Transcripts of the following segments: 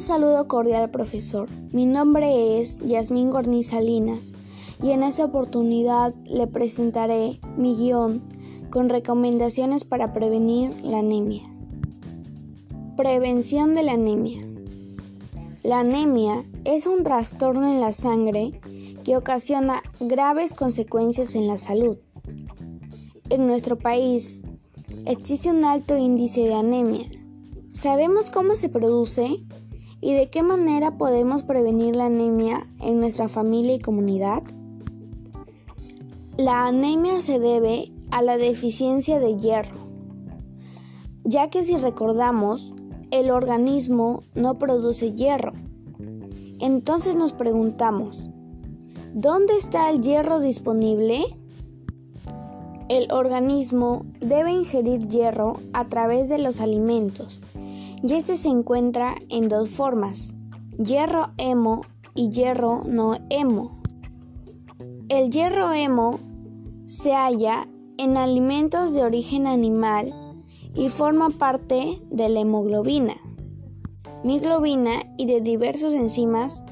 Un saludo cordial, profesor. Mi nombre es Yasmín Gorniz Salinas y en esta oportunidad le presentaré mi guion con recomendaciones para prevenir la anemia. Prevención de la anemia. La anemia es un trastorno en la sangre que ocasiona graves consecuencias en la salud. En nuestro país existe un alto índice de anemia. ¿Sabemos cómo se produce y de qué manera podemos prevenir la anemia en nuestra familia y comunidad? La anemia se debe a la deficiencia de hierro, ya que si recordamos, el organismo no produce hierro. Entonces nos preguntamos, ¿dónde está el hierro disponible? El organismo debe ingerir hierro a través de los alimentos y este se encuentra en dos formas, hierro hemo y hierro no hemo. El hierro hemo se halla en alimentos de origen animal y forma parte de la hemoglobina, miglobina y de diversos enzimas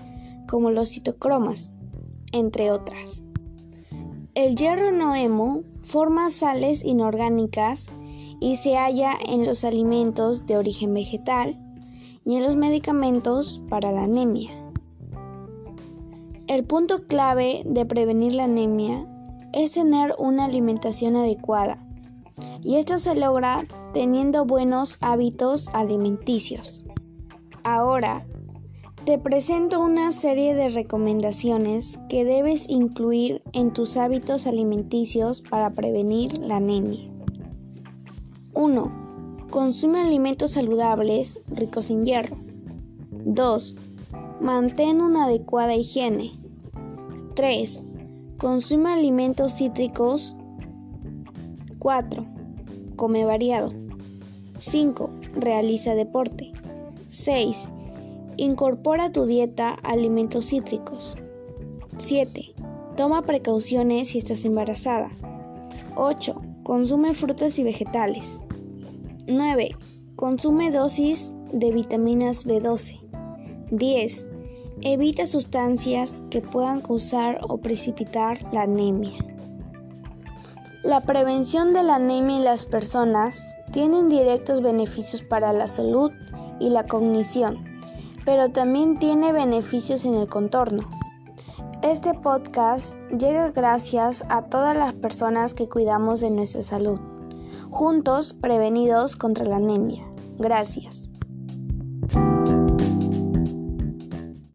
como los citocromas, entre otras. El hierro no hemo forma sales inorgánicas y se halla en los alimentos de origen vegetal y en los medicamentos para la anemia. El punto clave de prevenir la anemia es tener una alimentación adecuada y esto se logra teniendo buenos hábitos alimenticios. Ahora, te presento una serie de recomendaciones que debes incluir en tus hábitos alimenticios para prevenir la anemia. 1. Consume alimentos saludables ricos en hierro. 2. Mantén una adecuada higiene. 3. Consume alimentos cítricos. 4. Come variado. 5. Realiza deporte. 6. Incorpora a tu dieta alimentos cítricos. 7. Toma precauciones si estás embarazada. 8. Consume frutas y vegetales. 9. Consume dosis de vitaminas B12. 10. Evita sustancias que puedan causar o precipitar la anemia. La prevención de la anemia en las personas tiene directos beneficios para la salud y la cognición, pero también tiene beneficios en el contorno. Este podcast llega gracias a todas las personas que cuidamos de nuestra salud, juntos prevenidos contra la anemia. Gracias.